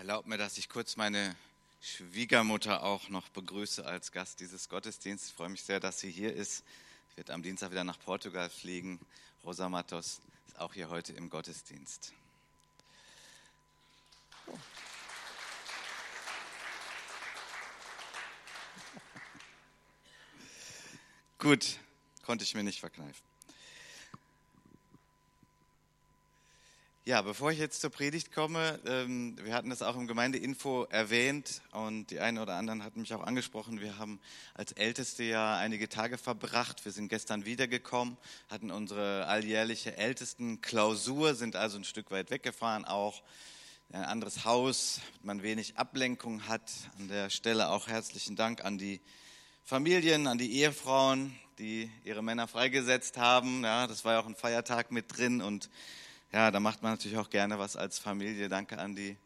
Erlaubt mir, dass ich kurz meine Schwiegermutter auch noch begrüße als Gast dieses Gottesdienstes. Ich freue mich sehr, dass sie hier ist. Ich werde am Dienstag wieder nach Portugal fliegen. Rosa Matos ist auch hier heute im Gottesdienst. Gut, konnte ich mir nicht verkneifen. Ja, bevor ich jetzt zur Predigt komme, ähm, wir hatten es auch im Gemeindeinfo erwähnt und die einen oder anderen hatten mich auch angesprochen. Wir haben als Älteste ja einige Tage verbracht. Wir sind gestern wiedergekommen, hatten unsere alljährliche Ältestenklausur, sind also ein Stück weit weggefahren, auch ein anderes Haus, man wenig Ablenkung hat. An der Stelle auch herzlichen Dank an die Familien, an die Ehefrauen, die ihre Männer freigesetzt haben. Ja, das war ja auch ein Feiertag mit drin und ja, da macht man natürlich auch gerne was als Familie. Danke an die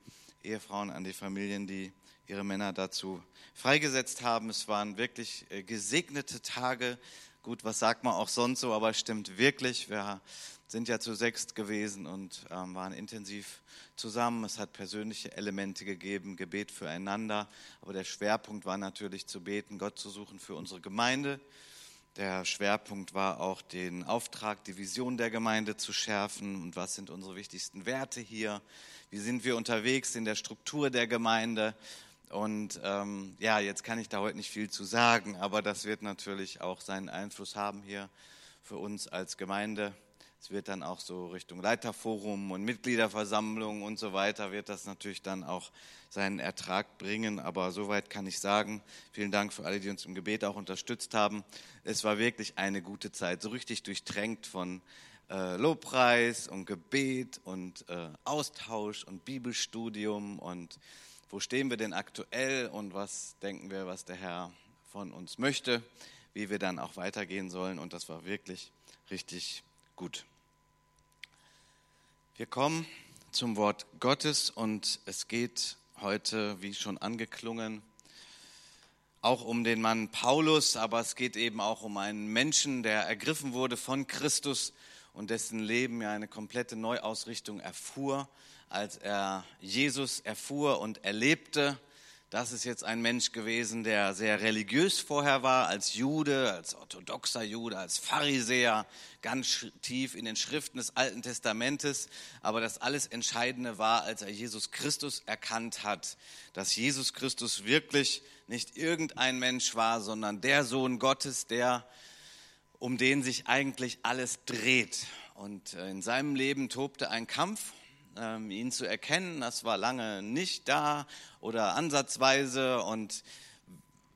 Ehefrauen, an die Familien, die ihre Männer dazu freigesetzt haben. Es waren wirklich äh, gesegnete Tage. Gut, was sagt man auch sonst so, aber es stimmt wirklich. Wir sind ja zu sechst gewesen und ähm, waren intensiv zusammen. Es hat persönliche Elemente gegeben, Gebet füreinander. Aber der Schwerpunkt war natürlich zu beten, Gott zu suchen für unsere Gemeinde, der Schwerpunkt war auch, den Auftrag, die Vision der Gemeinde zu schärfen und was sind unsere wichtigsten Werte hier, wie sind wir unterwegs in der Struktur der Gemeinde. Und ähm, ja, jetzt kann ich da heute nicht viel zu sagen, aber das wird natürlich auch seinen Einfluss haben hier für uns als Gemeinde. Es wird dann auch so Richtung Leiterforum und Mitgliederversammlung und so weiter, wird das natürlich dann auch seinen Ertrag bringen. Aber soweit kann ich sagen, vielen Dank für alle, die uns im Gebet auch unterstützt haben. Es war wirklich eine gute Zeit, so richtig durchtränkt von äh, Lobpreis und Gebet und äh, Austausch und Bibelstudium und wo stehen wir denn aktuell und was denken wir, was der Herr von uns möchte, wie wir dann auch weitergehen sollen. Und das war wirklich richtig gut. Wir kommen zum Wort Gottes und es geht heute, wie schon angeklungen, auch um den Mann Paulus, aber es geht eben auch um einen Menschen, der ergriffen wurde von Christus und dessen Leben ja eine komplette Neuausrichtung erfuhr, als er Jesus erfuhr und erlebte das ist jetzt ein Mensch gewesen, der sehr religiös vorher war, als Jude, als orthodoxer Jude, als Pharisäer, ganz tief in den Schriften des Alten Testamentes. Aber das alles Entscheidende war, als er Jesus Christus erkannt hat, dass Jesus Christus wirklich nicht irgendein Mensch war, sondern der Sohn Gottes, der, um den sich eigentlich alles dreht. Und äh, in seinem Leben tobte ein Kampf ähm, ihn zu erkennen. Das war lange nicht da oder ansatzweise. Und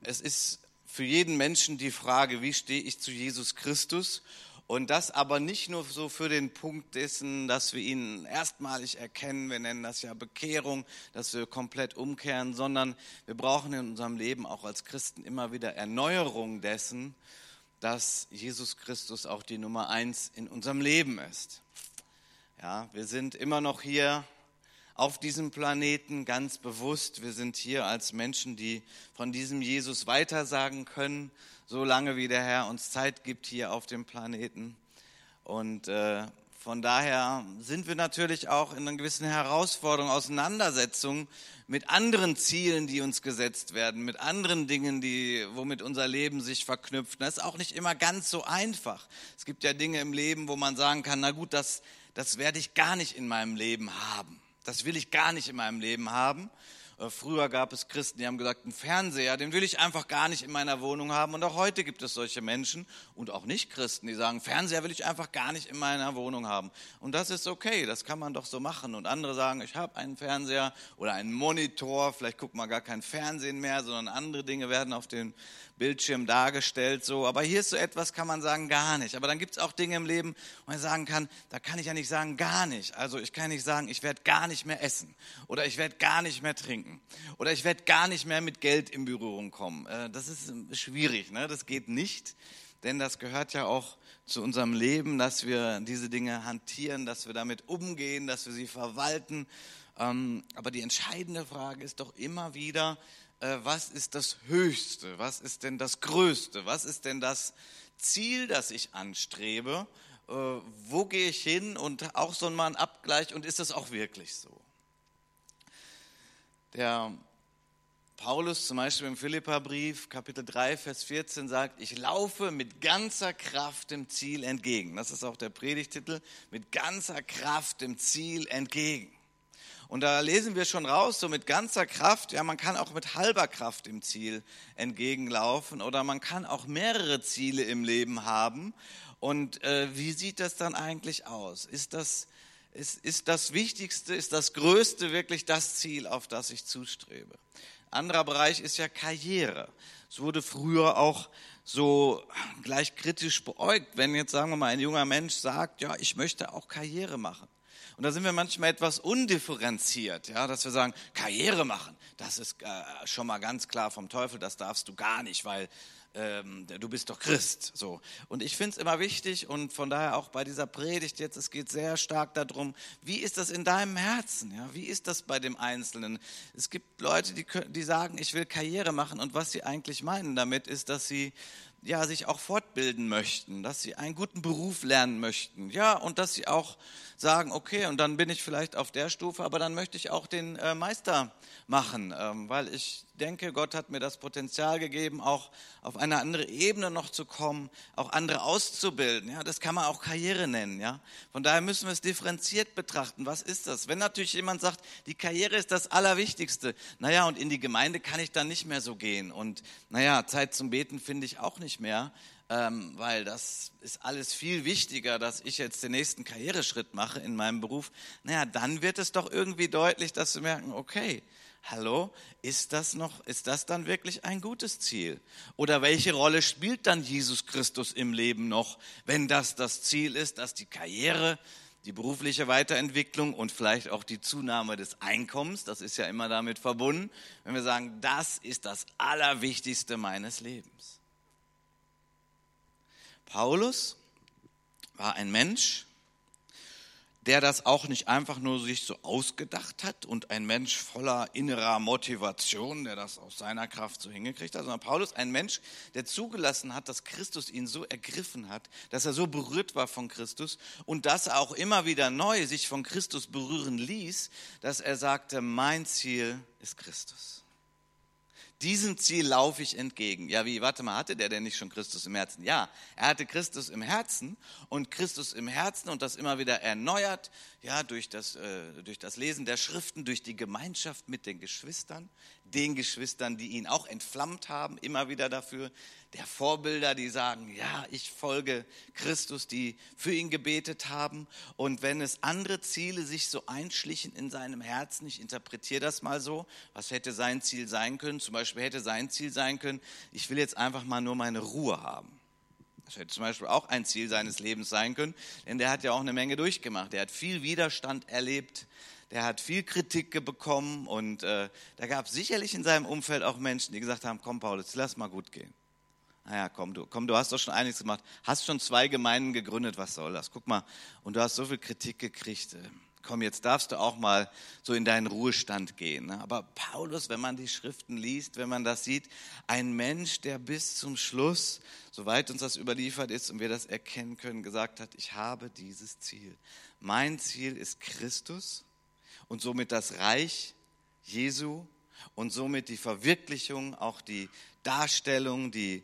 es ist für jeden Menschen die Frage, wie stehe ich zu Jesus Christus? Und das aber nicht nur so für den Punkt dessen, dass wir ihn erstmalig erkennen, wir nennen das ja Bekehrung, dass wir komplett umkehren, sondern wir brauchen in unserem Leben auch als Christen immer wieder Erneuerung dessen, dass Jesus Christus auch die Nummer eins in unserem Leben ist. Ja, wir sind immer noch hier auf diesem Planeten ganz bewusst. Wir sind hier als Menschen, die von diesem Jesus weitersagen können, so lange wie der Herr uns Zeit gibt hier auf dem Planeten. Und äh, von daher sind wir natürlich auch in einer gewissen Herausforderung, Auseinandersetzung mit anderen Zielen, die uns gesetzt werden, mit anderen Dingen, die, womit unser Leben sich verknüpft. Das ist auch nicht immer ganz so einfach. Es gibt ja Dinge im Leben, wo man sagen kann, na gut, das das werde ich gar nicht in meinem Leben haben. Das will ich gar nicht in meinem Leben haben. Äh, früher gab es Christen, die haben gesagt, einen Fernseher, den will ich einfach gar nicht in meiner Wohnung haben. Und auch heute gibt es solche Menschen und auch Nicht-Christen, die sagen, Fernseher will ich einfach gar nicht in meiner Wohnung haben. Und das ist okay, das kann man doch so machen. Und andere sagen, ich habe einen Fernseher oder einen Monitor, vielleicht guckt man gar kein Fernsehen mehr, sondern andere Dinge werden auf den Bildschirm dargestellt, so. Aber hier ist so etwas, kann man sagen, gar nicht. Aber dann gibt es auch Dinge im Leben, wo man sagen kann, da kann ich ja nicht sagen, gar nicht. Also ich kann nicht sagen, ich werde gar nicht mehr essen oder ich werde gar nicht mehr trinken oder ich werde gar nicht mehr mit Geld in Berührung kommen. Äh, das ist schwierig, ne? das geht nicht, denn das gehört ja auch zu unserem Leben, dass wir diese Dinge hantieren, dass wir damit umgehen, dass wir sie verwalten. Ähm, aber die entscheidende Frage ist doch immer wieder, äh, was ist das Höchste, was ist denn das Größte, was ist denn das Ziel, das ich anstrebe, äh, wo gehe ich hin und auch so mal ein Abgleich und ist das auch wirklich so? Der Paulus zum Beispiel im Philipperbrief, Kapitel 3, Vers 14 sagt, ich laufe mit ganzer Kraft dem Ziel entgegen. Das ist auch der Predigtitel, mit ganzer Kraft dem Ziel entgegen. Und da lesen wir schon raus, so mit ganzer Kraft, ja, man kann auch mit halber Kraft dem Ziel entgegenlaufen oder man kann auch mehrere Ziele im Leben haben. Und äh, wie sieht das dann eigentlich aus? Ist das, ist, ist das Wichtigste, ist das Größte wirklich das Ziel, auf das ich zustrebe? Anderer Bereich ist ja Karriere. Es wurde früher auch so gleich kritisch beäugt, wenn jetzt sagen wir mal ein junger Mensch sagt, ja, ich möchte auch Karriere machen. Und da sind wir manchmal etwas undifferenziert, ja, dass wir sagen, Karriere machen, das ist äh, schon mal ganz klar vom Teufel, das darfst du gar nicht, weil ähm, du bist doch Christ. So. Und ich finde es immer wichtig und von daher auch bei dieser Predigt jetzt, es geht sehr stark darum, wie ist das in deinem Herzen? Ja? Wie ist das bei dem Einzelnen? Es gibt Leute, die, die sagen, ich will Karriere machen und was sie eigentlich meinen damit ist, dass sie ja, sich auch fortbilden möchten, dass sie einen guten Beruf lernen möchten, ja, und dass sie auch sagen, okay, und dann bin ich vielleicht auf der Stufe, aber dann möchte ich auch den äh, Meister machen, ähm, weil ich denke, Gott hat mir das Potenzial gegeben, auch auf eine andere Ebene noch zu kommen, auch andere auszubilden. Ja, das kann man auch Karriere nennen. Ja, von daher müssen wir es differenziert betrachten. Was ist das? Wenn natürlich jemand sagt, die Karriere ist das Allerwichtigste, naja, und in die Gemeinde kann ich dann nicht mehr so gehen und naja, Zeit zum Beten finde ich auch nicht mehr ähm, weil das ist alles viel wichtiger, dass ich jetzt den nächsten Karriereschritt mache in meinem Beruf, naja, dann wird es doch irgendwie deutlich, dass sie merken, okay, hallo, ist das noch, ist das dann wirklich ein gutes Ziel? Oder welche Rolle spielt dann Jesus Christus im Leben noch, wenn das das Ziel ist, dass die Karriere, die berufliche Weiterentwicklung und vielleicht auch die Zunahme des Einkommens, das ist ja immer damit verbunden, wenn wir sagen, das ist das Allerwichtigste meines Lebens. Paulus war ein Mensch, der das auch nicht einfach nur sich so ausgedacht hat und ein Mensch voller innerer Motivation, der das aus seiner Kraft so hingekriegt hat, sondern Paulus ein Mensch, der zugelassen hat, dass Christus ihn so ergriffen hat, dass er so berührt war von Christus und dass er auch immer wieder neu sich von Christus berühren ließ, dass er sagte, mein Ziel ist Christus. Diesem Ziel laufe ich entgegen. Ja, wie, warte mal, hatte der denn nicht schon Christus im Herzen? Ja, er hatte Christus im Herzen und Christus im Herzen und das immer wieder erneuert, ja, durch das, äh, durch das Lesen der Schriften, durch die Gemeinschaft mit den Geschwistern, den Geschwistern, die ihn auch entflammt haben, immer wieder dafür, der Vorbilder, die sagen, ja, ich folge Christus, die für ihn gebetet haben. Und wenn es andere Ziele sich so einschlichen in seinem Herzen, ich interpretiere das mal so, was hätte sein Ziel sein können? Zum Beispiel hätte sein Ziel sein können, ich will jetzt einfach mal nur meine Ruhe haben. Das hätte zum Beispiel auch ein Ziel seines Lebens sein können, denn der hat ja auch eine Menge durchgemacht. Der hat viel Widerstand erlebt, der hat viel Kritik bekommen und äh, da gab es sicherlich in seinem Umfeld auch Menschen, die gesagt haben, komm Paulus, lass mal gut gehen. Naja, komm du, komm, du hast doch schon einiges gemacht. Hast schon zwei Gemeinden gegründet, was soll das? Guck mal, und du hast so viel Kritik gekriegt. Äh, komm, jetzt darfst du auch mal so in deinen Ruhestand gehen. Ne? Aber Paulus, wenn man die Schriften liest, wenn man das sieht, ein Mensch, der bis zum Schluss, soweit uns das überliefert ist und wir das erkennen können, gesagt hat, ich habe dieses Ziel. Mein Ziel ist Christus und somit das Reich Jesu und somit die Verwirklichung, auch die Darstellung, die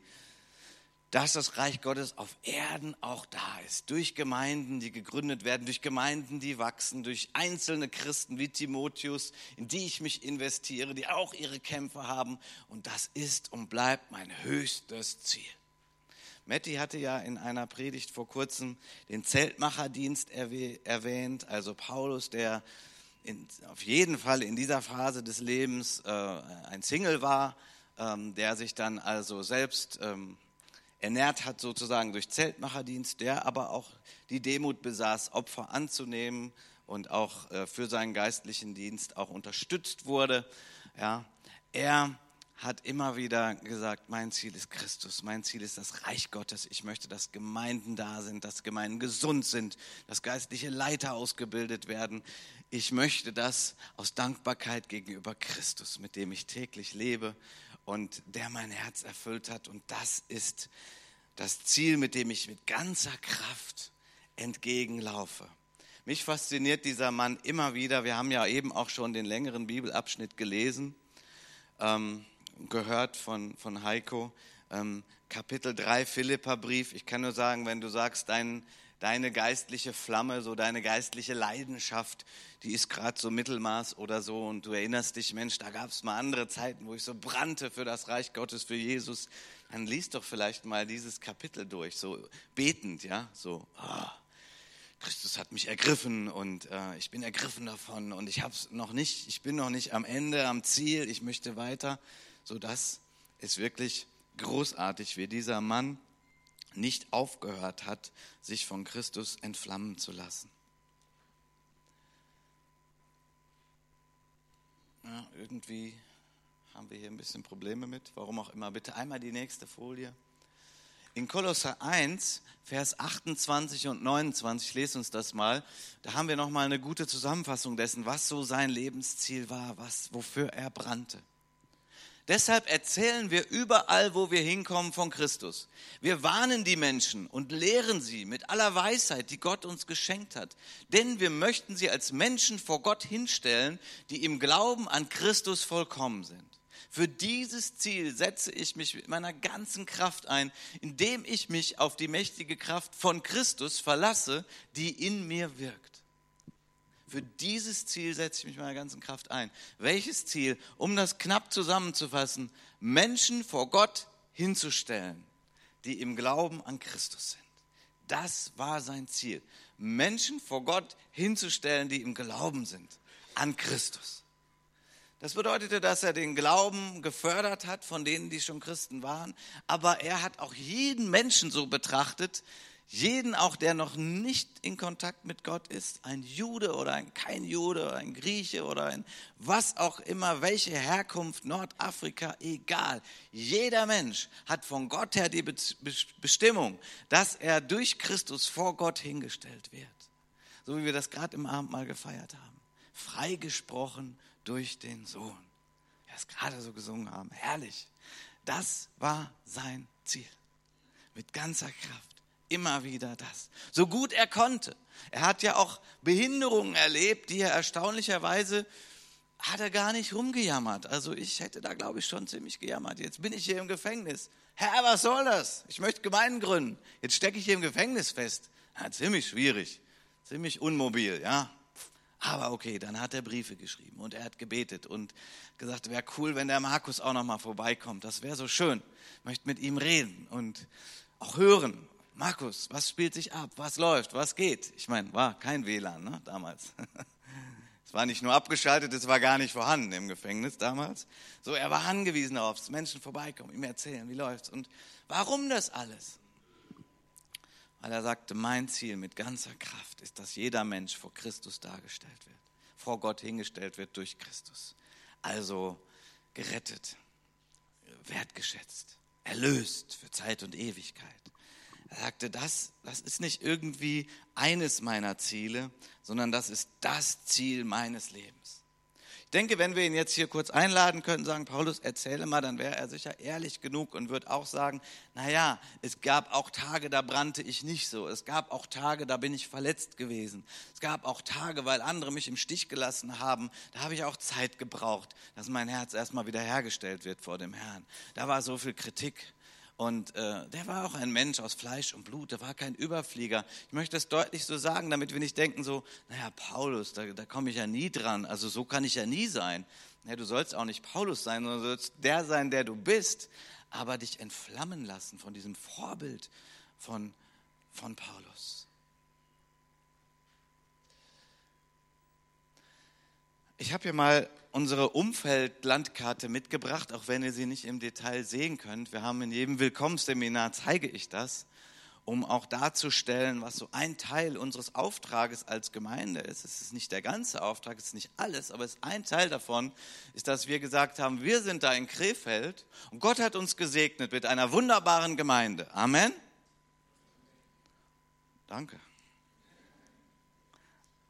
dass das Reich Gottes auf Erden auch da ist. Durch Gemeinden, die gegründet werden, durch Gemeinden, die wachsen, durch einzelne Christen wie Timotheus, in die ich mich investiere, die auch ihre Kämpfe haben. Und das ist und bleibt mein höchstes Ziel. Matti hatte ja in einer Predigt vor kurzem den Zeltmacherdienst erwähnt, also Paulus, der in, auf jeden Fall in dieser Phase des Lebens äh, ein Single war, ähm, der sich dann also selbst ähm, ernährt hat sozusagen durch Zeltmacherdienst, der aber auch die Demut besaß, Opfer anzunehmen und auch äh, für seinen geistlichen Dienst auch unterstützt wurde. Ja, er hat immer wieder gesagt, mein Ziel ist Christus, mein Ziel ist das Reich Gottes. Ich möchte, dass Gemeinden da sind, dass Gemeinden gesund sind, dass geistliche Leiter ausgebildet werden. Ich möchte das aus Dankbarkeit gegenüber Christus, mit dem ich täglich lebe und der mein Herz erfüllt hat. Und das ist das Ziel, mit dem ich mit ganzer Kraft entgegenlaufe. Mich fasziniert dieser Mann immer wieder. Wir haben ja eben auch schon den längeren Bibelabschnitt gelesen, ähm, gehört von, von Heiko. Ähm, Kapitel 3 Philipperbrief. Ich kann nur sagen, wenn du sagst, dein, deine geistliche Flamme, so deine geistliche Leidenschaft, die ist gerade so Mittelmaß oder so und du erinnerst dich, Mensch, da gab es mal andere Zeiten, wo ich so brannte für das Reich Gottes, für Jesus, dann liest doch vielleicht mal dieses Kapitel durch, so betend, ja, so. Oh Christus hat mich ergriffen und äh, ich bin ergriffen davon und ich habe es noch nicht, ich bin noch nicht am Ende, am Ziel, ich möchte weiter. So das ist wirklich großartig, wie dieser Mann nicht aufgehört hat, sich von Christus entflammen zu lassen. Ja, irgendwie haben wir hier ein bisschen Probleme mit, warum auch immer. Bitte einmal die nächste Folie. In Kolosser 1, Vers 28 und 29, lest uns das mal. Da haben wir nochmal eine gute Zusammenfassung dessen, was so sein Lebensziel war, was, wofür er brannte. Deshalb erzählen wir überall, wo wir hinkommen, von Christus. Wir warnen die Menschen und lehren sie mit aller Weisheit, die Gott uns geschenkt hat. Denn wir möchten sie als Menschen vor Gott hinstellen, die im Glauben an Christus vollkommen sind. Für dieses Ziel setze ich mich mit meiner ganzen Kraft ein, indem ich mich auf die mächtige Kraft von Christus verlasse, die in mir wirkt. Für dieses Ziel setze ich mich meiner ganzen Kraft ein. Welches Ziel? Um das knapp zusammenzufassen, Menschen vor Gott hinzustellen, die im Glauben an Christus sind. Das war sein Ziel. Menschen vor Gott hinzustellen, die im Glauben sind an Christus. Das bedeutete, dass er den Glauben gefördert hat von denen, die schon Christen waren. Aber er hat auch jeden Menschen so betrachtet, jeden auch, der noch nicht in Kontakt mit Gott ist, ein Jude oder ein kein Jude oder ein Grieche oder ein was auch immer, welche Herkunft, Nordafrika, egal. Jeder Mensch hat von Gott her die Bestimmung, dass er durch Christus vor Gott hingestellt wird. So wie wir das gerade im Abendmahl gefeiert haben. Freigesprochen durch den Sohn. Wir es gerade so gesungen haben. Herrlich. Das war sein Ziel. Mit ganzer Kraft. Immer wieder das. So gut er konnte. Er hat ja auch Behinderungen erlebt, die er erstaunlicherweise hat er gar nicht rumgejammert. Also ich hätte da, glaube ich, schon ziemlich gejammert. Jetzt bin ich hier im Gefängnis. Herr, was soll das? Ich möchte Gemeinden gründen. Jetzt stecke ich hier im Gefängnis fest. Ja, ziemlich schwierig, ziemlich unmobil, ja. Aber okay, dann hat er Briefe geschrieben und er hat gebetet und gesagt, wäre cool, wenn der Markus auch noch mal vorbeikommt. Das wäre so schön. Ich möchte mit ihm reden und auch hören. Markus, was spielt sich ab? Was läuft? Was geht? Ich meine, war kein WLAN ne, damals. Es war nicht nur abgeschaltet, es war gar nicht vorhanden im Gefängnis damals. So, er war angewiesen darauf, dass Menschen vorbeikommen, ihm erzählen, wie läuft's und warum das alles? weil er sagte, mein Ziel mit ganzer Kraft ist, dass jeder Mensch vor Christus dargestellt wird, vor Gott hingestellt wird durch Christus. Also gerettet, wertgeschätzt, erlöst für Zeit und Ewigkeit. Er sagte, das, das ist nicht irgendwie eines meiner Ziele, sondern das ist das Ziel meines Lebens denke, wenn wir ihn jetzt hier kurz einladen könnten, sagen, Paulus, erzähle mal, dann wäre er sicher ehrlich genug und würde auch sagen, naja, es gab auch Tage, da brannte ich nicht so. Es gab auch Tage, da bin ich verletzt gewesen. Es gab auch Tage, weil andere mich im Stich gelassen haben, da habe ich auch Zeit gebraucht, dass mein Herz erstmal wieder hergestellt wird vor dem Herrn. Da war so viel Kritik. Und äh, der war auch ein Mensch aus Fleisch und Blut, der war kein Überflieger. Ich möchte das deutlich so sagen, damit wir nicht denken so, naja, Paulus, da, da komme ich ja nie dran, also so kann ich ja nie sein. Ja, du sollst auch nicht Paulus sein, sondern du sollst der sein, der du bist, aber dich entflammen lassen von diesem Vorbild von, von Paulus. Ich habe hier mal unsere Umfeldlandkarte mitgebracht, auch wenn ihr sie nicht im Detail sehen könnt. Wir haben in jedem Willkommensseminar, zeige ich das, um auch darzustellen, was so ein Teil unseres Auftrages als Gemeinde ist. Es ist nicht der ganze Auftrag, es ist nicht alles, aber es ist ein Teil davon, ist, dass wir gesagt haben, wir sind da in Krefeld und Gott hat uns gesegnet mit einer wunderbaren Gemeinde. Amen. Danke.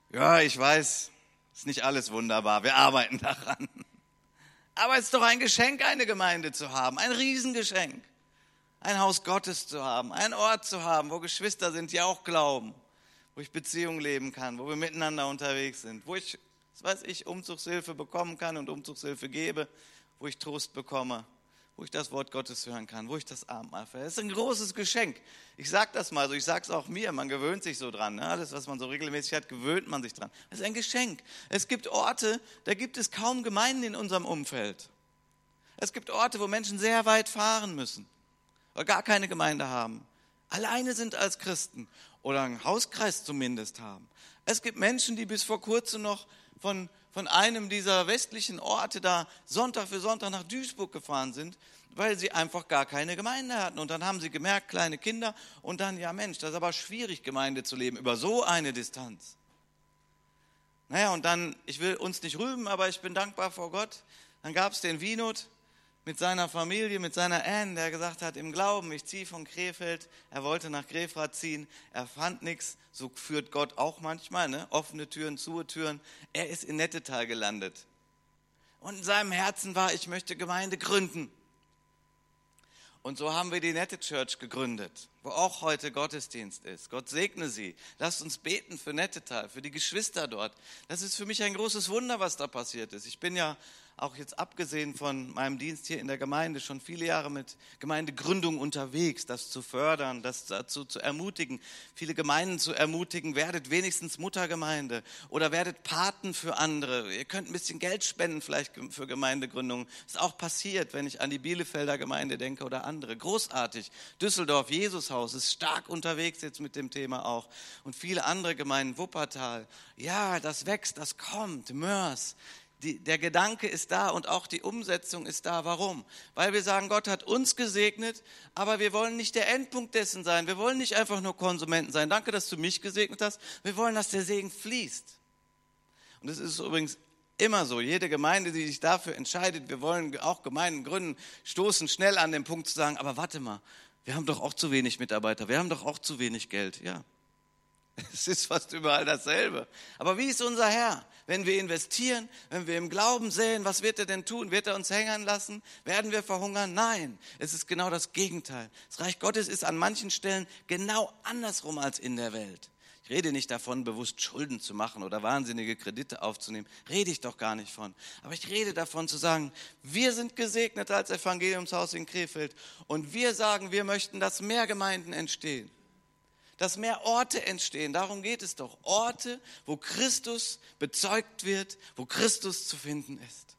Ja, ich weiß, ist nicht alles wunderbar, wir arbeiten daran. Aber es ist doch ein Geschenk, eine Gemeinde zu haben, ein Riesengeschenk. Ein Haus Gottes zu haben, ein Ort zu haben, wo Geschwister sind, die auch glauben, wo ich Beziehungen leben kann, wo wir miteinander unterwegs sind, wo ich, was weiß ich, Umzugshilfe bekommen kann und Umzugshilfe gebe, wo ich Trost bekomme, wo ich das Wort Gottes hören kann, wo ich das Abendmahl feiere. Das ist ein großes Geschenk. Ich sage das mal so, ich sage es auch mir, man gewöhnt sich so dran. Ne? Alles, was man so regelmäßig hat, gewöhnt man sich dran. Das ist ein Geschenk. Es gibt Orte, da gibt es kaum Gemeinden in unserem Umfeld. Es gibt Orte, wo Menschen sehr weit fahren müssen oder gar keine Gemeinde haben. Alleine sind als Christen oder einen Hauskreis zumindest haben. Es gibt Menschen, die bis vor kurzem noch von von einem dieser westlichen Orte da Sonntag für Sonntag nach Duisburg gefahren sind, weil sie einfach gar keine Gemeinde hatten. Und dann haben sie gemerkt, kleine Kinder, und dann, ja Mensch, das ist aber schwierig, Gemeinde zu leben über so eine Distanz. Naja, und dann, ich will uns nicht rühmen, aber ich bin dankbar vor Gott. Dann gab es den Winot, mit seiner Familie, mit seiner Anne, der gesagt hat, im Glauben, ich ziehe von Krefeld, er wollte nach Grefrath ziehen, er fand nichts, so führt Gott auch manchmal, ne? offene Türen, zu Türen. Er ist in Nettetal gelandet. Und in seinem Herzen war, ich möchte Gemeinde gründen. Und so haben wir die Nette Church gegründet, wo auch heute Gottesdienst ist. Gott segne sie. Lasst uns beten für Nettetal, für die Geschwister dort. Das ist für mich ein großes Wunder, was da passiert ist. Ich bin ja auch jetzt abgesehen von meinem Dienst hier in der Gemeinde, schon viele Jahre mit Gemeindegründung unterwegs, das zu fördern, das dazu zu ermutigen, viele Gemeinden zu ermutigen, werdet wenigstens Muttergemeinde oder werdet Paten für andere. Ihr könnt ein bisschen Geld spenden vielleicht für Gemeindegründung. Ist auch passiert, wenn ich an die Bielefelder Gemeinde denke oder andere. Großartig. Düsseldorf, Jesushaus ist stark unterwegs jetzt mit dem Thema auch. Und viele andere Gemeinden, Wuppertal. Ja, das wächst, das kommt. Mörs die, der Gedanke ist da und auch die Umsetzung ist da. Warum? Weil wir sagen, Gott hat uns gesegnet, aber wir wollen nicht der Endpunkt dessen sein. Wir wollen nicht einfach nur Konsumenten sein. Danke, dass du mich gesegnet hast. Wir wollen, dass der Segen fließt. Und das ist übrigens immer so. Jede Gemeinde, die sich dafür entscheidet, wir wollen auch Gemeinden gründen, stoßen schnell an den Punkt zu sagen, aber warte mal, wir haben doch auch zu wenig Mitarbeiter, wir haben doch auch zu wenig Geld. Ja, es ist fast überall dasselbe. Aber wie ist unser Herr? Wenn wir investieren, wenn wir im Glauben sehen, was wird er denn tun? Wird er uns hängen lassen? Werden wir verhungern? Nein, es ist genau das Gegenteil. Das Reich Gottes ist an manchen Stellen genau andersrum als in der Welt. Ich rede nicht davon, bewusst Schulden zu machen oder wahnsinnige Kredite aufzunehmen. Rede ich doch gar nicht von. Aber ich rede davon zu sagen, wir sind gesegnet als Evangeliumshaus in Krefeld und wir sagen, wir möchten, dass mehr Gemeinden entstehen dass mehr Orte entstehen. Darum geht es doch. Orte, wo Christus bezeugt wird, wo Christus zu finden ist.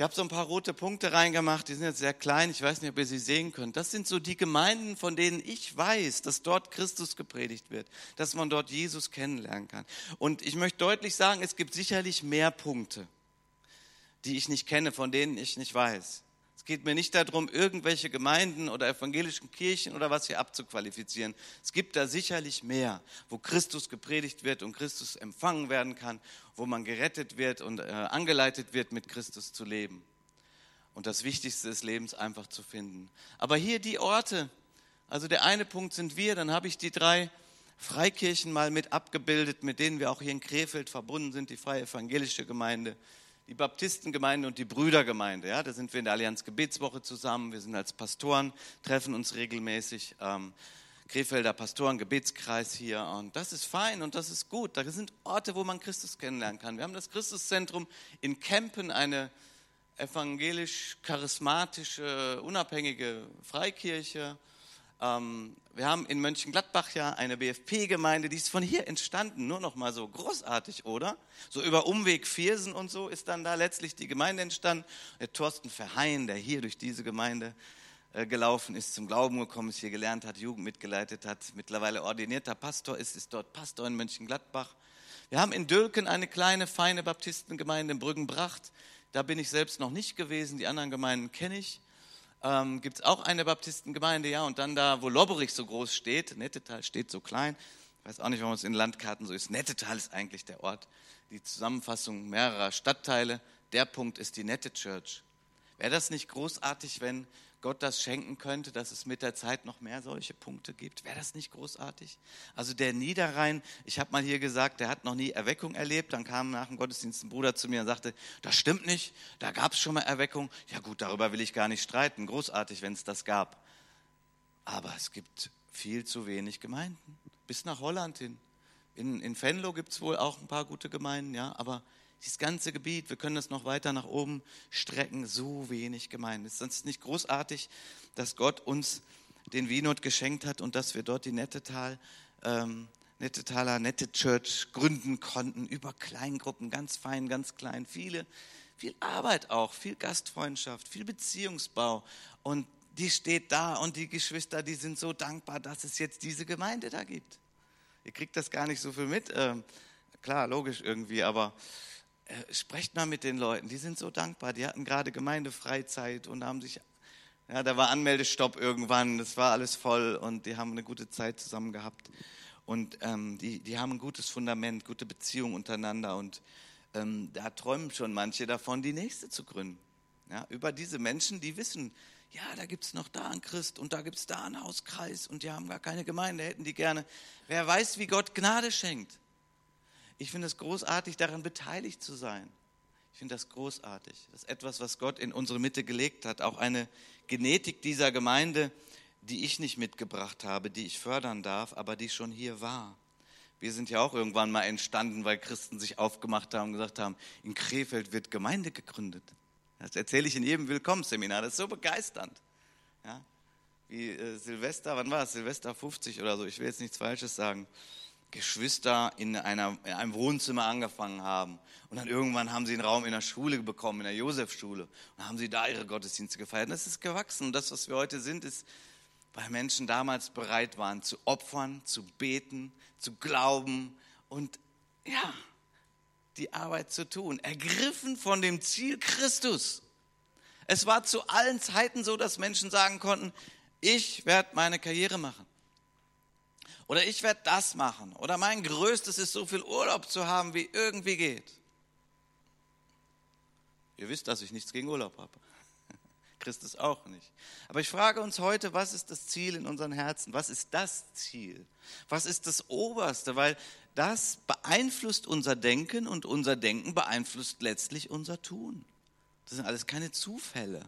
Ich habe so ein paar rote Punkte reingemacht, die sind jetzt sehr klein, ich weiß nicht, ob ihr sie sehen könnt. Das sind so die Gemeinden, von denen ich weiß, dass dort Christus gepredigt wird, dass man dort Jesus kennenlernen kann. Und ich möchte deutlich sagen, es gibt sicherlich mehr Punkte, die ich nicht kenne, von denen ich nicht weiß. Es geht mir nicht darum, irgendwelche Gemeinden oder evangelischen Kirchen oder was hier abzuqualifizieren. Es gibt da sicherlich mehr, wo Christus gepredigt wird und Christus empfangen werden kann, wo man gerettet wird und äh, angeleitet wird, mit Christus zu leben. Und das Wichtigste des Lebens einfach zu finden. Aber hier die Orte, also der eine Punkt sind wir, dann habe ich die drei Freikirchen mal mit abgebildet, mit denen wir auch hier in Krefeld verbunden sind, die Freie Evangelische Gemeinde die Baptistengemeinde und die Brüdergemeinde. Ja, da sind wir in der Allianz Gebetswoche zusammen. Wir sind als Pastoren, treffen uns regelmäßig. Ähm, Krefelder Pastoren, Gebetskreis hier. Und das ist fein und das ist gut. Da sind Orte, wo man Christus kennenlernen kann. Wir haben das Christuszentrum in Kempen, eine evangelisch-charismatische, unabhängige Freikirche. Ähm, wir haben in Mönchengladbach ja eine BFP-Gemeinde, die ist von hier entstanden, nur noch mal so großartig, oder? So über Umweg Viersen und so ist dann da letztlich die Gemeinde entstanden. Der Thorsten Verheyen, der hier durch diese Gemeinde äh, gelaufen ist, zum Glauben gekommen ist, hier gelernt hat, Jugend mitgeleitet hat, mittlerweile ordinierter Pastor ist, ist dort Pastor in Mönchengladbach. Wir haben in Dülken eine kleine, feine Baptistengemeinde in Brüggenbracht. Da bin ich selbst noch nicht gewesen, die anderen Gemeinden kenne ich ähm, gibt es auch eine Baptistengemeinde, ja, und dann da, wo Lobberich so groß steht, Nettetal steht so klein, ich weiß auch nicht, warum es in Landkarten so ist, Nettetal ist eigentlich der Ort, die Zusammenfassung mehrerer Stadtteile, der Punkt ist die Nette Church. Wäre das nicht großartig, wenn Gott das schenken könnte, dass es mit der Zeit noch mehr solche Punkte gibt. Wäre das nicht großartig? Also der Niederrhein, ich habe mal hier gesagt, der hat noch nie Erweckung erlebt. Dann kam nach dem Gottesdienst ein Bruder zu mir und sagte, das stimmt nicht, da gab es schon mal Erweckung. Ja gut, darüber will ich gar nicht streiten. Großartig, wenn es das gab. Aber es gibt viel zu wenig Gemeinden. bis nach Holland hin. In, in Venlo gibt es wohl auch ein paar gute Gemeinden, ja, aber dieses ganze Gebiet, wir können das noch weiter nach oben strecken, so wenig Gemeinden. Ist es nicht großartig, dass Gott uns den Wienot geschenkt hat und dass wir dort die Nettetal, ähm, Nettetaler Nette Church gründen konnten, über Kleingruppen, ganz fein, ganz klein, viele, viel Arbeit auch, viel Gastfreundschaft, viel Beziehungsbau und die steht da und die Geschwister, die sind so dankbar, dass es jetzt diese Gemeinde da gibt. Ihr kriegt das gar nicht so viel mit, ähm, klar, logisch irgendwie, aber äh, sprecht mal mit den Leuten, die sind so dankbar, die hatten gerade Gemeindefreizeit und haben sich ja, da war Anmeldestopp irgendwann, das war alles voll und die haben eine gute Zeit zusammen gehabt. Und ähm, die, die haben ein gutes Fundament, gute Beziehungen untereinander. Und ähm, da träumen schon manche davon, die nächste zu gründen. Ja, über diese Menschen, die wissen, ja, da gibt es noch da einen Christ und da gibt es da einen Hauskreis und die haben gar keine Gemeinde, hätten die gerne. Wer weiß, wie Gott Gnade schenkt. Ich finde es großartig, daran beteiligt zu sein. Ich finde das großartig. Das ist etwas, was Gott in unsere Mitte gelegt hat. Auch eine Genetik dieser Gemeinde, die ich nicht mitgebracht habe, die ich fördern darf, aber die schon hier war. Wir sind ja auch irgendwann mal entstanden, weil Christen sich aufgemacht haben und gesagt haben, in Krefeld wird Gemeinde gegründet. Das erzähle ich in jedem Willkommensseminar, das ist so begeisternd. Ja? Wie äh, Silvester, wann war es? Silvester 50 oder so, ich will jetzt nichts Falsches sagen. Geschwister in, einer, in einem Wohnzimmer angefangen haben. Und dann irgendwann haben sie einen Raum in der Schule bekommen, in der Josefschule. Und haben sie da ihre Gottesdienste gefeiert. Und das ist gewachsen. Und das, was wir heute sind, ist, weil Menschen damals bereit waren zu opfern, zu beten, zu glauben und ja, die Arbeit zu tun. Ergriffen von dem Ziel Christus. Es war zu allen Zeiten so, dass Menschen sagen konnten, ich werde meine Karriere machen. Oder ich werde das machen. Oder mein Größtes ist, so viel Urlaub zu haben, wie irgendwie geht. Ihr wisst, dass ich nichts gegen Urlaub habe. Christus auch nicht. Aber ich frage uns heute, was ist das Ziel in unseren Herzen? Was ist das Ziel? Was ist das Oberste? Weil das beeinflusst unser Denken und unser Denken beeinflusst letztlich unser Tun. Das sind alles keine Zufälle.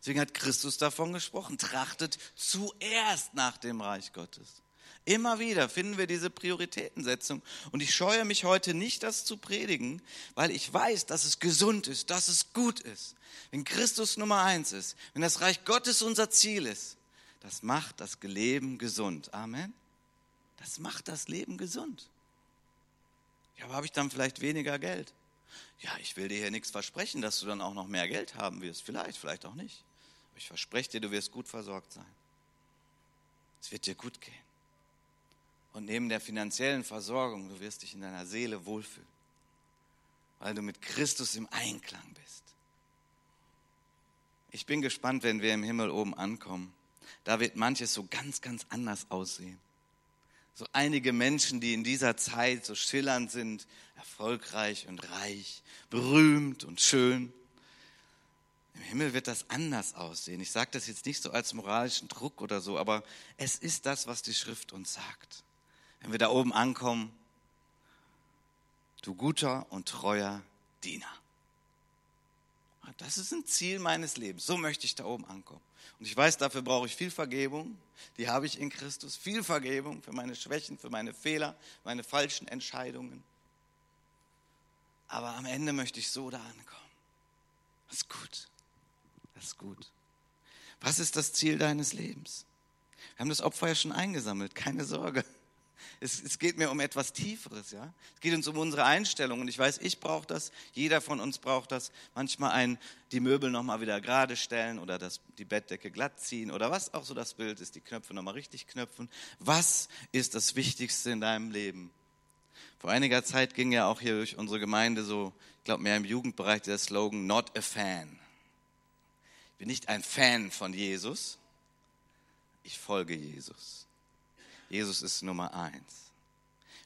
Deswegen hat Christus davon gesprochen, trachtet zuerst nach dem Reich Gottes. Immer wieder finden wir diese Prioritätensetzung. Und ich scheue mich heute nicht, das zu predigen, weil ich weiß, dass es gesund ist, dass es gut ist. Wenn Christus Nummer eins ist, wenn das Reich Gottes unser Ziel ist, das macht das Leben gesund. Amen. Das macht das Leben gesund. Ja, aber habe ich dann vielleicht weniger Geld? Ja, ich will dir hier nichts versprechen, dass du dann auch noch mehr Geld haben wirst. Vielleicht, vielleicht auch nicht. Aber ich verspreche dir, du wirst gut versorgt sein. Es wird dir gut gehen. Und neben der finanziellen Versorgung, du wirst dich in deiner Seele wohlfühlen, weil du mit Christus im Einklang bist. Ich bin gespannt, wenn wir im Himmel oben ankommen. Da wird manches so ganz, ganz anders aussehen. So einige Menschen, die in dieser Zeit so schillernd sind, erfolgreich und reich, berühmt und schön. Im Himmel wird das anders aussehen. Ich sage das jetzt nicht so als moralischen Druck oder so, aber es ist das, was die Schrift uns sagt wenn wir da oben ankommen, du guter und treuer Diener. Das ist ein Ziel meines Lebens. So möchte ich da oben ankommen. Und ich weiß, dafür brauche ich viel Vergebung. Die habe ich in Christus. Viel Vergebung für meine Schwächen, für meine Fehler, meine falschen Entscheidungen. Aber am Ende möchte ich so da ankommen. Das ist gut. Das ist gut. Was ist das Ziel deines Lebens? Wir haben das Opfer ja schon eingesammelt. Keine Sorge. Es, es, geht mir um etwas Tieferes, ja. Es geht uns um unsere Einstellung. Und ich weiß, ich brauche das, jeder von uns braucht das. Manchmal ein, die Möbel nochmal wieder gerade stellen oder das, die Bettdecke glatt ziehen oder was auch so das Bild ist, die Knöpfe nochmal richtig knöpfen. Was ist das Wichtigste in deinem Leben? Vor einiger Zeit ging ja auch hier durch unsere Gemeinde so, ich glaube mehr im Jugendbereich, der Slogan, not a fan. Ich bin nicht ein Fan von Jesus, ich folge Jesus. Jesus ist Nummer eins.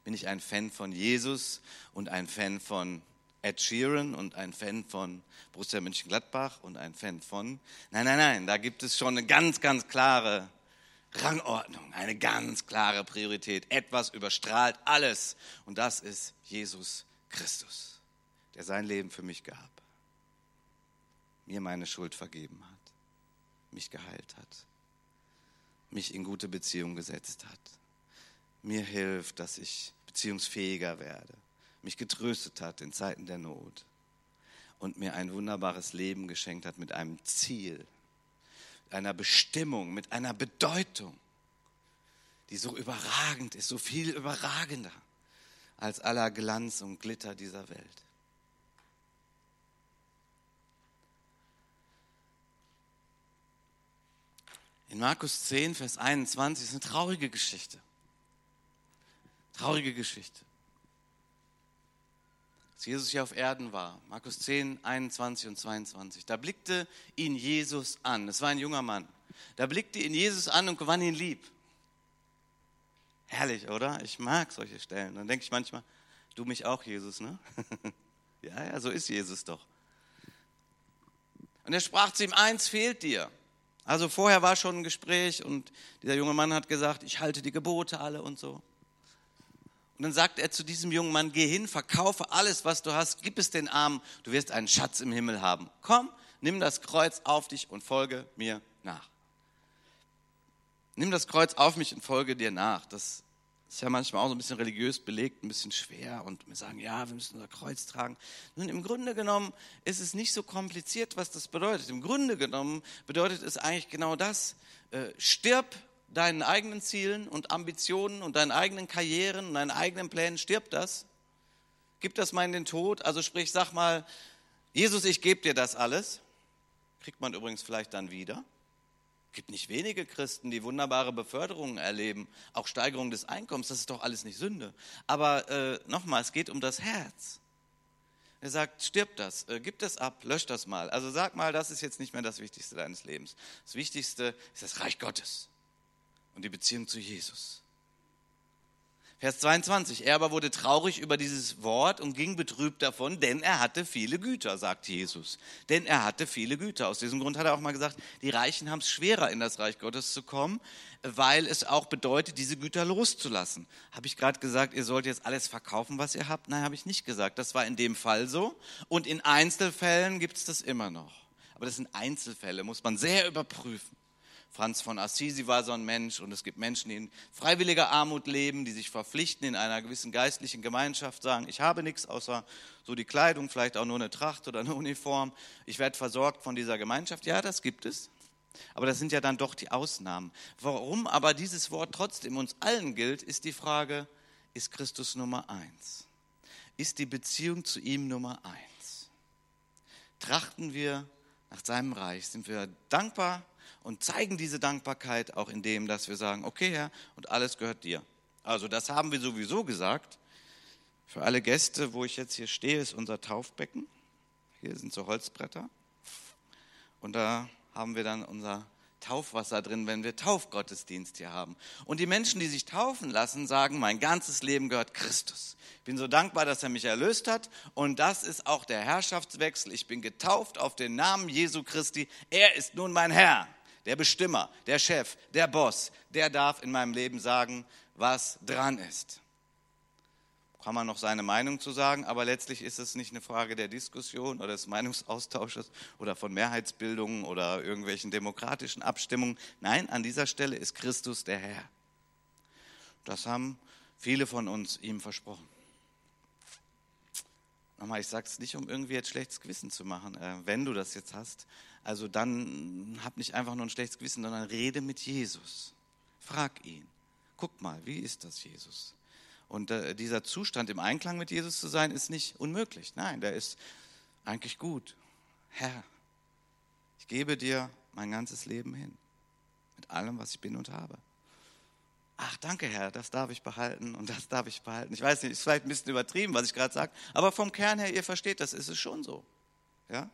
Bin ich ein Fan von Jesus und ein Fan von Ed Sheeran und ein Fan von Borussia Mönchengladbach und ein Fan von... Nein, nein, nein, da gibt es schon eine ganz, ganz klare Rangordnung, eine ganz klare Priorität. Etwas überstrahlt alles und das ist Jesus Christus, der sein Leben für mich gab, mir meine Schuld vergeben hat, mich geheilt hat mich in gute Beziehung gesetzt hat, mir hilft, dass ich beziehungsfähiger werde, mich getröstet hat in Zeiten der Not und mir ein wunderbares Leben geschenkt hat mit einem Ziel, einer Bestimmung, mit einer Bedeutung, die so überragend ist, so viel überragender als aller Glanz und Glitter dieser Welt. In Markus 10, Vers 21 ist eine traurige Geschichte. Traurige Geschichte. Als Jesus hier auf Erden war, Markus 10, 21 und 22, da blickte ihn Jesus an. Es war ein junger Mann. Da blickte ihn Jesus an und gewann ihn lieb. Herrlich, oder? Ich mag solche Stellen. Dann denke ich manchmal, du mich auch, Jesus, ne? ja, ja, so ist Jesus doch. Und er sprach zu ihm, eins fehlt dir. Also vorher war schon ein Gespräch und dieser junge Mann hat gesagt, ich halte die Gebote alle und so. Und dann sagt er zu diesem jungen Mann, geh hin, verkaufe alles, was du hast, gib es den Armen, du wirst einen Schatz im Himmel haben. Komm, nimm das Kreuz auf dich und folge mir nach. Nimm das Kreuz auf mich und folge dir nach. Das ist ja manchmal auch so ein bisschen religiös belegt, ein bisschen schwer und wir sagen, ja, wir müssen unser Kreuz tragen. Nun, im Grunde genommen ist es nicht so kompliziert, was das bedeutet. Im Grunde genommen bedeutet es eigentlich genau das. Äh, stirb deinen eigenen Zielen und Ambitionen und deinen eigenen Karrieren und deinen eigenen Plänen, stirbt das. Gib das mal in den Tod. Also sprich, sag mal, Jesus, ich gebe dir das alles. Kriegt man übrigens vielleicht dann wieder. Es gibt nicht wenige Christen, die wunderbare Beförderungen erleben, auch Steigerung des Einkommens, das ist doch alles nicht Sünde. Aber äh, nochmal, es geht um das Herz. Er sagt, stirb das, äh, gib das ab, lösch das mal. Also sag mal, das ist jetzt nicht mehr das Wichtigste deines Lebens. Das Wichtigste ist das Reich Gottes und die Beziehung zu Jesus. Vers 22. Er aber wurde traurig über dieses Wort und ging betrübt davon, denn er hatte viele Güter, sagt Jesus. Denn er hatte viele Güter. Aus diesem Grund hat er auch mal gesagt, die Reichen haben es schwerer, in das Reich Gottes zu kommen, weil es auch bedeutet, diese Güter loszulassen. Habe ich gerade gesagt, ihr sollt jetzt alles verkaufen, was ihr habt? Nein, habe ich nicht gesagt. Das war in dem Fall so. Und in Einzelfällen gibt es das immer noch. Aber das sind Einzelfälle, muss man sehr überprüfen. Franz von Assisi war so ein Mensch und es gibt Menschen, die in freiwilliger Armut leben, die sich verpflichten in einer gewissen geistlichen Gemeinschaft, sagen, ich habe nichts außer so die Kleidung, vielleicht auch nur eine Tracht oder eine Uniform. Ich werde versorgt von dieser Gemeinschaft. Ja, das gibt es. Aber das sind ja dann doch die Ausnahmen. Warum aber dieses Wort trotzdem uns allen gilt, ist die Frage, ist Christus Nummer eins? Ist die Beziehung zu ihm Nummer eins? Trachten wir nach seinem Reich? Sind wir dankbar und zeigen diese Dankbarkeit auch in dem, dass wir sagen, okay Herr, und alles gehört dir. Also das haben wir sowieso gesagt. Für alle Gäste, wo ich jetzt hier stehe, ist unser Taufbecken. Hier sind so Holzbretter. Und da haben wir dann unser Taufwasser drin, wenn wir Taufgottesdienst hier haben. Und die Menschen, die sich taufen lassen, sagen, mein ganzes Leben gehört Christus. Ich bin so dankbar, dass er mich erlöst hat. Und das ist auch der Herrschaftswechsel. Ich bin getauft auf den Namen Jesu Christi. Er ist nun mein Herr der Bestimmer, der Chef, der Boss, der darf in meinem Leben sagen, was dran ist. Kann man noch seine Meinung zu sagen, aber letztlich ist es nicht eine Frage der Diskussion oder des Meinungsaustausches oder von Mehrheitsbildungen oder irgendwelchen demokratischen Abstimmungen. Nein, an dieser Stelle ist Christus der Herr. Das haben viele von uns ihm versprochen. Nochmal, ich sage es nicht, um irgendwie jetzt schlechtes Gewissen zu machen. Äh, wenn du das jetzt hast, also dann hab nicht einfach nur ein schlechtes Gewissen, sondern rede mit Jesus. Frag ihn. Guck mal, wie ist das, Jesus? Und äh, dieser Zustand im Einklang mit Jesus zu sein, ist nicht unmöglich. Nein, der ist eigentlich gut. Herr, ich gebe dir mein ganzes Leben hin. Mit allem, was ich bin und habe. Ach, danke, Herr, das darf ich behalten und das darf ich behalten. Ich weiß nicht, ist vielleicht ein bisschen übertrieben, was ich gerade sage, aber vom Kern her, ihr versteht, das ist es schon so. Ja?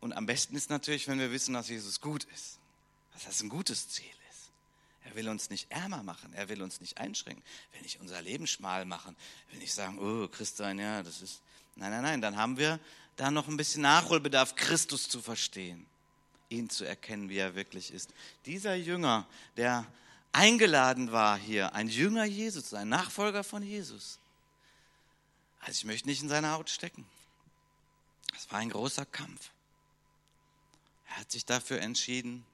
Und am besten ist natürlich, wenn wir wissen, dass Jesus gut ist, dass das ein gutes Ziel ist. Er will uns nicht ärmer machen, er will uns nicht einschränken, will nicht unser Leben schmal machen, will nicht sagen, oh, Christian, ja, das ist. Nein, nein, nein, dann haben wir da noch ein bisschen Nachholbedarf, Christus zu verstehen, ihn zu erkennen, wie er wirklich ist. Dieser Jünger, der eingeladen war hier, ein Jünger Jesus, ein Nachfolger von Jesus. Also ich möchte nicht in seine Haut stecken. Das war ein großer Kampf. Er hat sich dafür entschieden,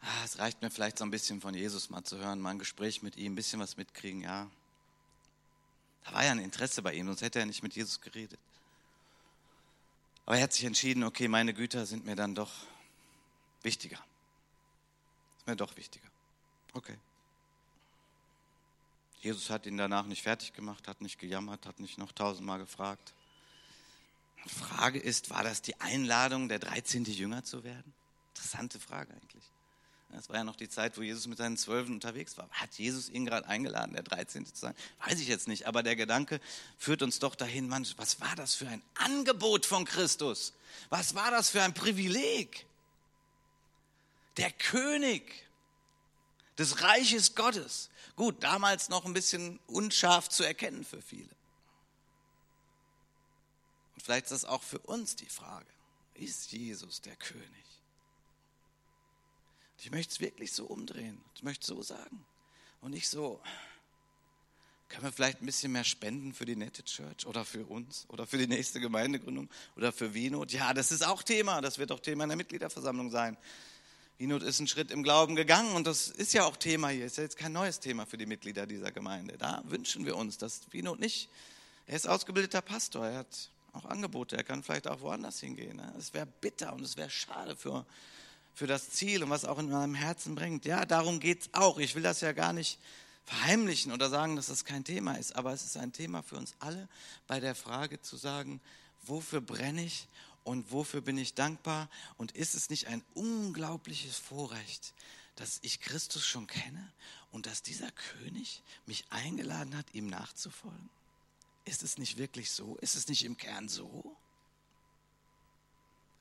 ah, es reicht mir vielleicht so ein bisschen von Jesus mal zu hören, mal ein Gespräch mit ihm, ein bisschen was mitkriegen, ja. Da war ja ein Interesse bei ihm, sonst hätte er nicht mit Jesus geredet. Aber er hat sich entschieden, okay, meine Güter sind mir dann doch wichtiger. Ist mir doch wichtiger. Okay. Jesus hat ihn danach nicht fertig gemacht, hat nicht gejammert, hat nicht noch tausendmal gefragt. Die Frage ist, war das die Einladung, der 13. Jünger zu werden? Interessante Frage eigentlich. Das war ja noch die Zeit, wo Jesus mit seinen Zwölfen unterwegs war. Hat Jesus ihn gerade eingeladen, der 13. zu sein? Weiß ich jetzt nicht, aber der Gedanke führt uns doch dahin, Mann, was war das für ein Angebot von Christus? Was war das für ein Privileg? Der König des Reiches Gottes. Gut, damals noch ein bisschen unscharf zu erkennen für viele. Und vielleicht ist das auch für uns die Frage. Ist Jesus der König? Ich möchte es wirklich so umdrehen. Ich möchte so sagen. Und nicht so, können wir vielleicht ein bisschen mehr spenden für die Nette Church oder für uns oder für die nächste Gemeindegründung oder für Vinot? Ja, das ist auch Thema. Das wird auch Thema in der Mitgliederversammlung sein. Vinot ist einen Schritt im Glauben gegangen und das ist ja auch Thema hier. Ist ja jetzt kein neues Thema für die Mitglieder dieser Gemeinde. Da wünschen wir uns, dass Vinot nicht, er ist ausgebildeter Pastor, er hat auch Angebote, er kann vielleicht auch woanders hingehen. Ne? Es wäre bitter und es wäre schade für, für das Ziel und was auch in meinem Herzen bringt. Ja, darum geht es auch. Ich will das ja gar nicht verheimlichen oder sagen, dass das kein Thema ist, aber es ist ein Thema für uns alle bei der Frage zu sagen, wofür brenne ich und wofür bin ich dankbar? Und ist es nicht ein unglaubliches Vorrecht, dass ich Christus schon kenne und dass dieser König mich eingeladen hat, ihm nachzufolgen? Ist es nicht wirklich so? Ist es nicht im Kern so?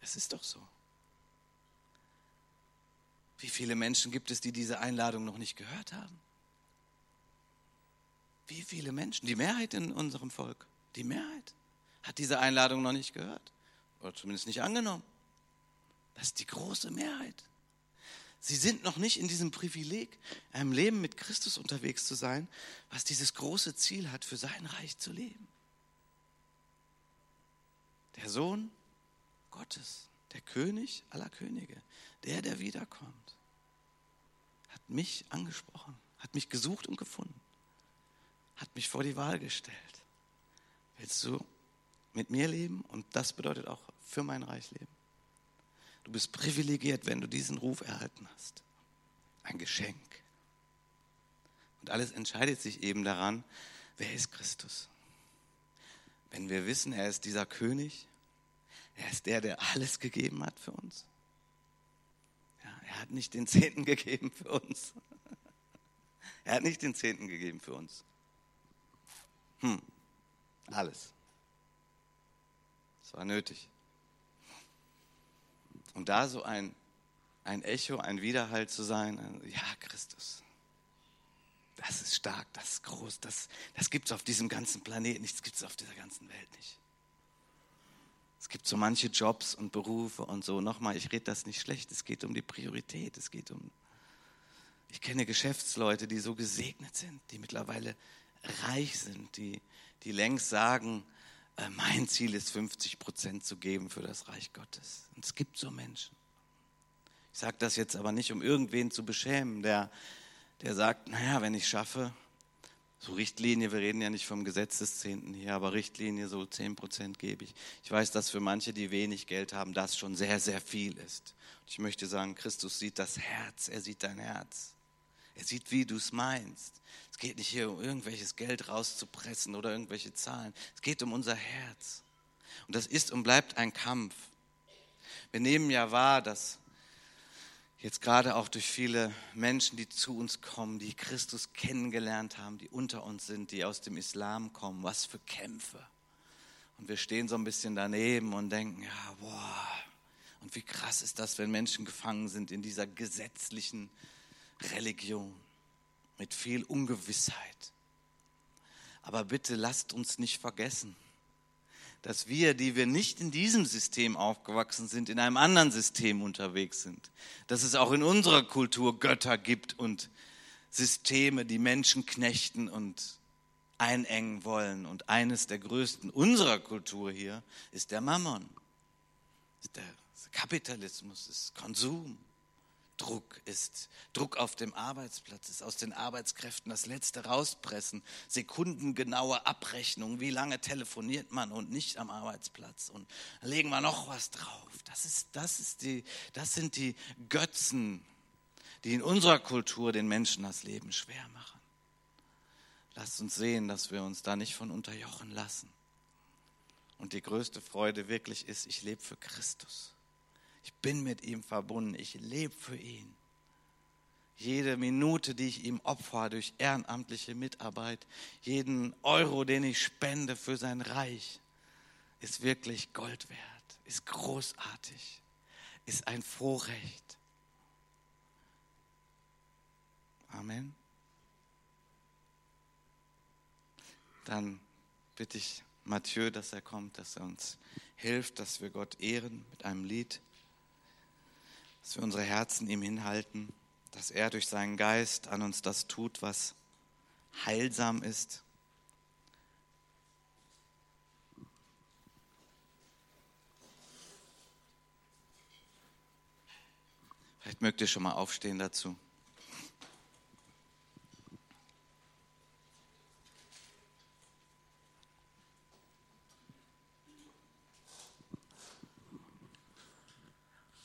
Es ist doch so. Wie viele Menschen gibt es, die diese Einladung noch nicht gehört haben? Wie viele Menschen? Die Mehrheit in unserem Volk, die Mehrheit hat diese Einladung noch nicht gehört oder zumindest nicht angenommen. Das ist die große Mehrheit. Sie sind noch nicht in diesem Privileg, einem Leben mit Christus unterwegs zu sein, was dieses große Ziel hat, für sein Reich zu leben. Der Sohn Gottes, der König aller Könige, der, der wiederkommt, hat mich angesprochen, hat mich gesucht und gefunden, hat mich vor die Wahl gestellt. Willst du mit mir leben und das bedeutet auch für mein Reich leben. Du bist privilegiert, wenn du diesen Ruf erhalten hast. Ein Geschenk. Und alles entscheidet sich eben daran, wer ist Christus. Wenn wir wissen, er ist dieser König, er ist der, der alles gegeben hat für uns. Ja, er hat nicht den Zehnten gegeben für uns. Er hat nicht den Zehnten gegeben für uns. Hm, alles. Es war nötig. Und da so ein, ein Echo, ein Widerhall zu sein, ja, Christus, das ist stark, das ist groß, das, das gibt es auf diesem ganzen Planeten nicht, das gibt es auf dieser ganzen Welt nicht. Es gibt so manche Jobs und Berufe und so. Nochmal, ich rede das nicht schlecht, es geht um die Priorität, es geht um... Ich kenne Geschäftsleute, die so gesegnet sind, die mittlerweile reich sind, die, die längst sagen, mein Ziel ist 50 Prozent zu geben für das Reich Gottes. Und es gibt so Menschen. Ich sage das jetzt aber nicht, um irgendwen zu beschämen, der, der sagt, naja, wenn ich schaffe, so Richtlinie, wir reden ja nicht vom Gesetz des Zehnten hier, aber Richtlinie, so 10 Prozent gebe ich. Ich weiß, dass für manche, die wenig Geld haben, das schon sehr, sehr viel ist. Ich möchte sagen, Christus sieht das Herz, er sieht dein Herz. Er sieht, wie du es meinst. Es geht nicht hier um irgendwelches Geld rauszupressen oder irgendwelche Zahlen. Es geht um unser Herz. Und das ist und bleibt ein Kampf. Wir nehmen ja wahr, dass jetzt gerade auch durch viele Menschen, die zu uns kommen, die Christus kennengelernt haben, die unter uns sind, die aus dem Islam kommen, was für Kämpfe. Und wir stehen so ein bisschen daneben und denken, ja, boah, und wie krass ist das, wenn Menschen gefangen sind in dieser gesetzlichen Religion mit viel Ungewissheit. Aber bitte lasst uns nicht vergessen, dass wir, die wir nicht in diesem System aufgewachsen sind, in einem anderen System unterwegs sind. Dass es auch in unserer Kultur Götter gibt und Systeme, die Menschen knechten und einengen wollen. Und eines der größten unserer Kultur hier ist der Mammon, ist der Kapitalismus, ist Konsum. Druck ist. Druck auf dem Arbeitsplatz ist, aus den Arbeitskräften das Letzte rauspressen, sekundengenaue Abrechnung, wie lange telefoniert man und nicht am Arbeitsplatz und legen wir noch was drauf. Das, ist, das, ist die, das sind die Götzen, die in unserer Kultur den Menschen das Leben schwer machen. Lasst uns sehen, dass wir uns da nicht von unterjochen lassen. Und die größte Freude wirklich ist, ich lebe für Christus. Ich bin mit ihm verbunden. Ich lebe für ihn. Jede Minute, die ich ihm opfer durch ehrenamtliche Mitarbeit, jeden Euro, den ich spende für sein Reich, ist wirklich Gold wert, ist großartig, ist ein Vorrecht. Amen. Dann bitte ich Mathieu, dass er kommt, dass er uns hilft, dass wir Gott ehren mit einem Lied dass wir unsere Herzen ihm hinhalten, dass er durch seinen Geist an uns das tut, was heilsam ist. Vielleicht mögt ihr schon mal aufstehen dazu.